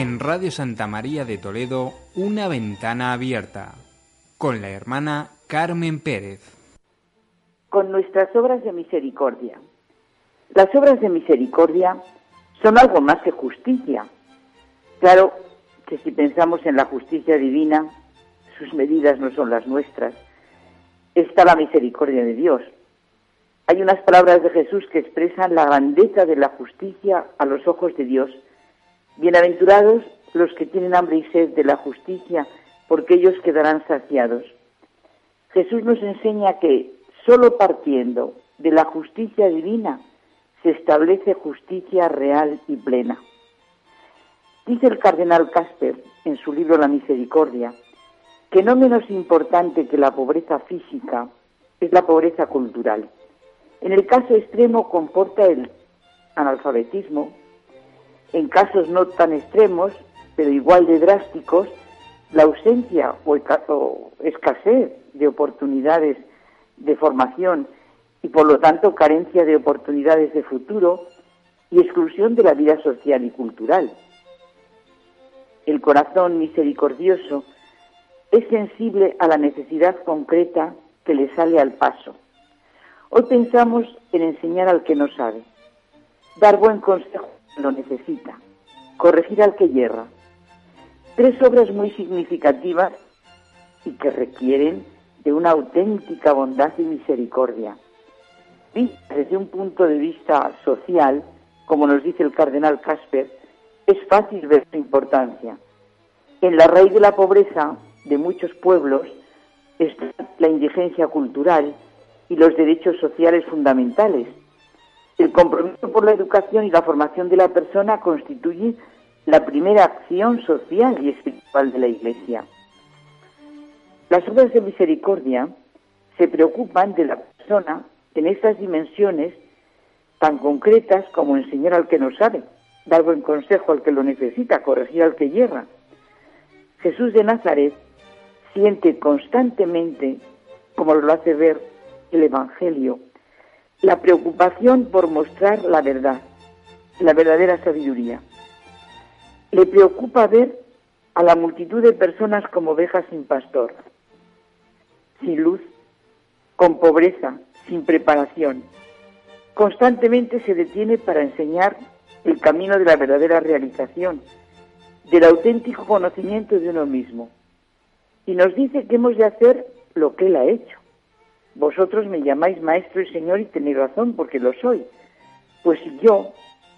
En Radio Santa María de Toledo, una ventana abierta, con la hermana Carmen Pérez. Con nuestras obras de misericordia. Las obras de misericordia son algo más que justicia. Claro que si pensamos en la justicia divina, sus medidas no son las nuestras. Está la misericordia de Dios. Hay unas palabras de Jesús que expresan la grandeza de la justicia a los ojos de Dios Bienaventurados los que tienen hambre y sed de la justicia, porque ellos quedarán saciados. Jesús nos enseña que solo partiendo de la justicia divina se establece justicia real y plena. Dice el cardenal Casper en su libro La Misericordia que no menos importante que la pobreza física es la pobreza cultural. En el caso extremo comporta el analfabetismo, en casos no tan extremos, pero igual de drásticos, la ausencia o, escasez de oportunidades de formación y por lo tanto carencia de oportunidades de futuro y exclusión de la vida social y cultural. El corazón misericordioso es sensible a la necesidad concreta que le sale al paso. Hoy pensamos en enseñar al que no sabe, dar buen consejo lo necesita. Corregir al que yerra. Tres obras muy significativas y que requieren de una auténtica bondad y misericordia. desde un punto de vista social, como nos dice el cardenal Casper, es fácil ver su importancia. En la raíz de la pobreza de muchos pueblos está la indigencia cultural y los derechos sociales fundamentales, el compromiso por la educación y la formación de la persona constituye la primera acción social y espiritual de la Iglesia. Las obras de misericordia se preocupan de la persona en estas dimensiones tan concretas como enseñar al que no sabe, dar buen consejo al que lo necesita, corregir al que yerra. Jesús de Nazaret siente constantemente, como lo hace ver el Evangelio, la preocupación por mostrar la verdad, la verdadera sabiduría. Le preocupa ver a la multitud de personas como ovejas sin pastor, sin luz, con pobreza, sin preparación. Constantemente se detiene para enseñar el camino de la verdadera realización, del auténtico conocimiento de uno mismo. Y nos dice que hemos de hacer lo que Él ha hecho. Vosotros me llamáis maestro y señor y tenéis razón porque lo soy. Pues si yo,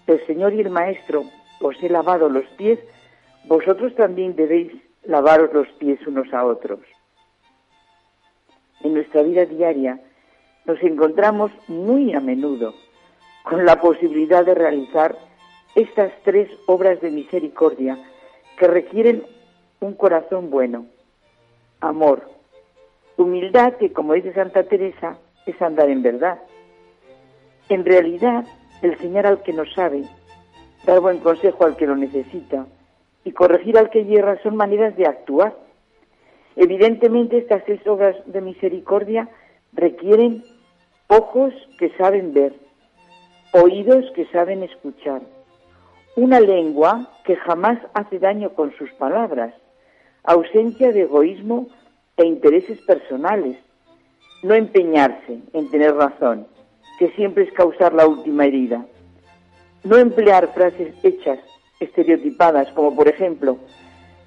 el señor y el maestro, os he lavado los pies, vosotros también debéis lavaros los pies unos a otros. En nuestra vida diaria nos encontramos muy a menudo con la posibilidad de realizar estas tres obras de misericordia que requieren un corazón bueno, amor, Humildad que, como dice Santa Teresa, es andar en verdad. En realidad, enseñar al que no sabe, dar buen consejo al que lo necesita y corregir al que hierra son maneras de actuar. Evidentemente, estas seis obras de misericordia requieren ojos que saben ver, oídos que saben escuchar, una lengua que jamás hace daño con sus palabras, ausencia de egoísmo e intereses personales, no empeñarse en tener razón, que siempre es causar la última herida, no emplear frases hechas, estereotipadas, como por ejemplo,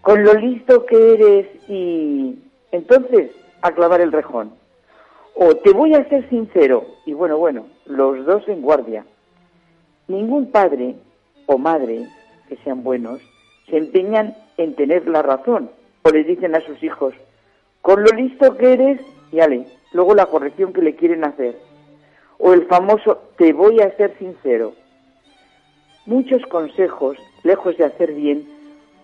con lo listo que eres y entonces a clavar el rejón. O te voy a ser sincero, y bueno, bueno, los dos en guardia. Ningún padre o madre que sean buenos se empeñan en tener la razón o les dicen a sus hijos, con lo listo que eres, y ale, luego la corrección que le quieren hacer. O el famoso te voy a ser sincero. Muchos consejos, lejos de hacer bien,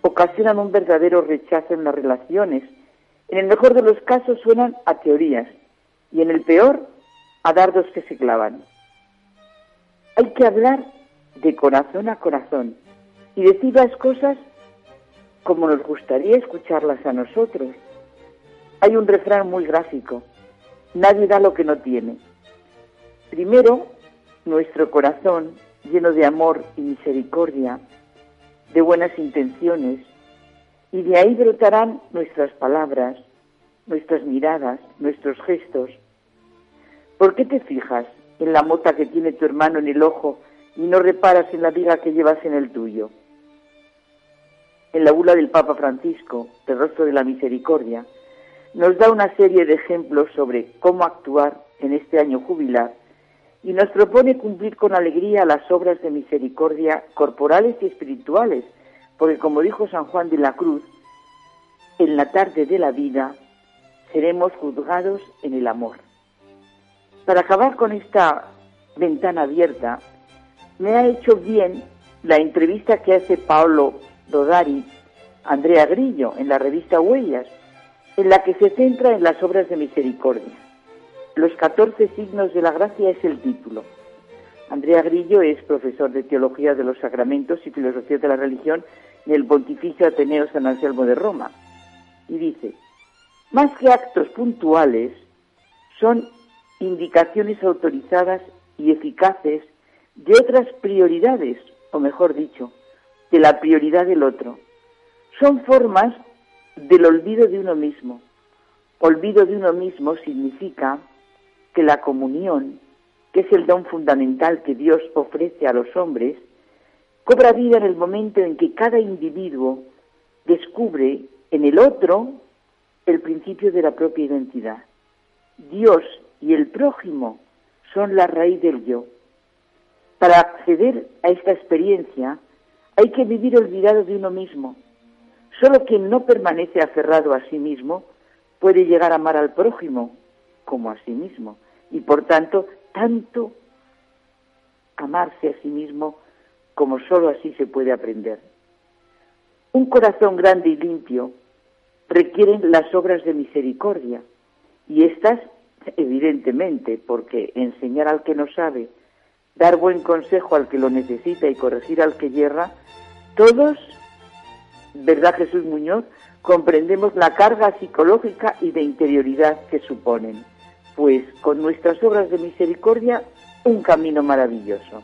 ocasionan un verdadero rechazo en las relaciones. En el mejor de los casos suenan a teorías y en el peor a dardos que se clavan. Hay que hablar de corazón a corazón y decir las cosas como nos gustaría escucharlas a nosotros hay un refrán muy gráfico. Nadie da lo que no tiene. Primero, nuestro corazón, lleno de amor y misericordia, de buenas intenciones, y de ahí brotarán nuestras palabras, nuestras miradas, nuestros gestos. ¿Por qué te fijas en la mota que tiene tu hermano en el ojo y no reparas en la viga que llevas en el tuyo? En la bula del Papa Francisco, del rostro de la misericordia, nos da una serie de ejemplos sobre cómo actuar en este año jubilar y nos propone cumplir con alegría las obras de misericordia corporales y espirituales, porque como dijo San Juan de la Cruz, en la tarde de la vida seremos juzgados en el amor. Para acabar con esta ventana abierta, me ha hecho bien la entrevista que hace Paolo Dodari Andrea Grillo en la revista Huellas, en la que se centra en las obras de misericordia. Los 14 signos de la gracia es el título. Andrea Grillo es profesor de Teología de los Sacramentos y Filosofía de la Religión en el Pontificio Ateneo San Anselmo de Roma. Y dice, más que actos puntuales, son indicaciones autorizadas y eficaces de otras prioridades, o mejor dicho, de la prioridad del otro. Son formas del olvido de uno mismo. Olvido de uno mismo significa que la comunión, que es el don fundamental que Dios ofrece a los hombres, cobra vida en el momento en que cada individuo descubre en el otro el principio de la propia identidad. Dios y el prójimo son la raíz del yo. Para acceder a esta experiencia hay que vivir olvidado de uno mismo. Solo quien no permanece aferrado a sí mismo puede llegar a amar al prójimo como a sí mismo y por tanto tanto amarse a sí mismo como solo así se puede aprender. Un corazón grande y limpio requieren las obras de misericordia y estas evidentemente porque enseñar al que no sabe, dar buen consejo al que lo necesita y corregir al que yerra, todos, ¿verdad Jesús Muñoz? Comprendemos la carga psicológica y de interioridad que suponen pues con nuestras obras de misericordia un camino maravilloso.